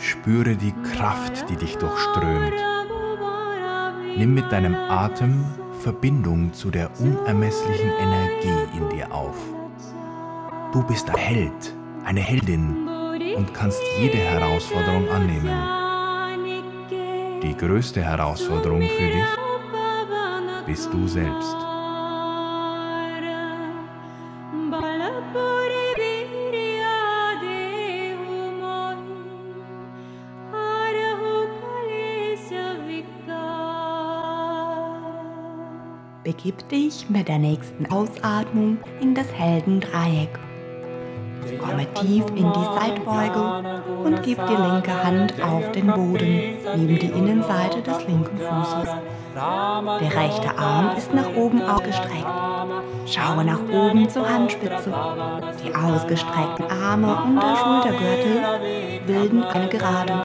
Spüre die Kraft, die dich durchströmt. Nimm mit deinem Atem Verbindung zu der unermesslichen Energie in dir auf. Du bist ein Held, eine Heldin und kannst jede Herausforderung annehmen. Die größte Herausforderung für dich bist du selbst. Begib dich mit der nächsten Ausatmung in das Heldendreieck. Komme tief in die Seitbeuge und gib die linke Hand auf den Boden neben die Innenseite des linken Fußes. Der rechte Arm ist nach oben ausgestreckt. Schaue nach oben zur Handspitze. Die ausgestreckten Arme und der Schultergürtel bilden eine Gerade.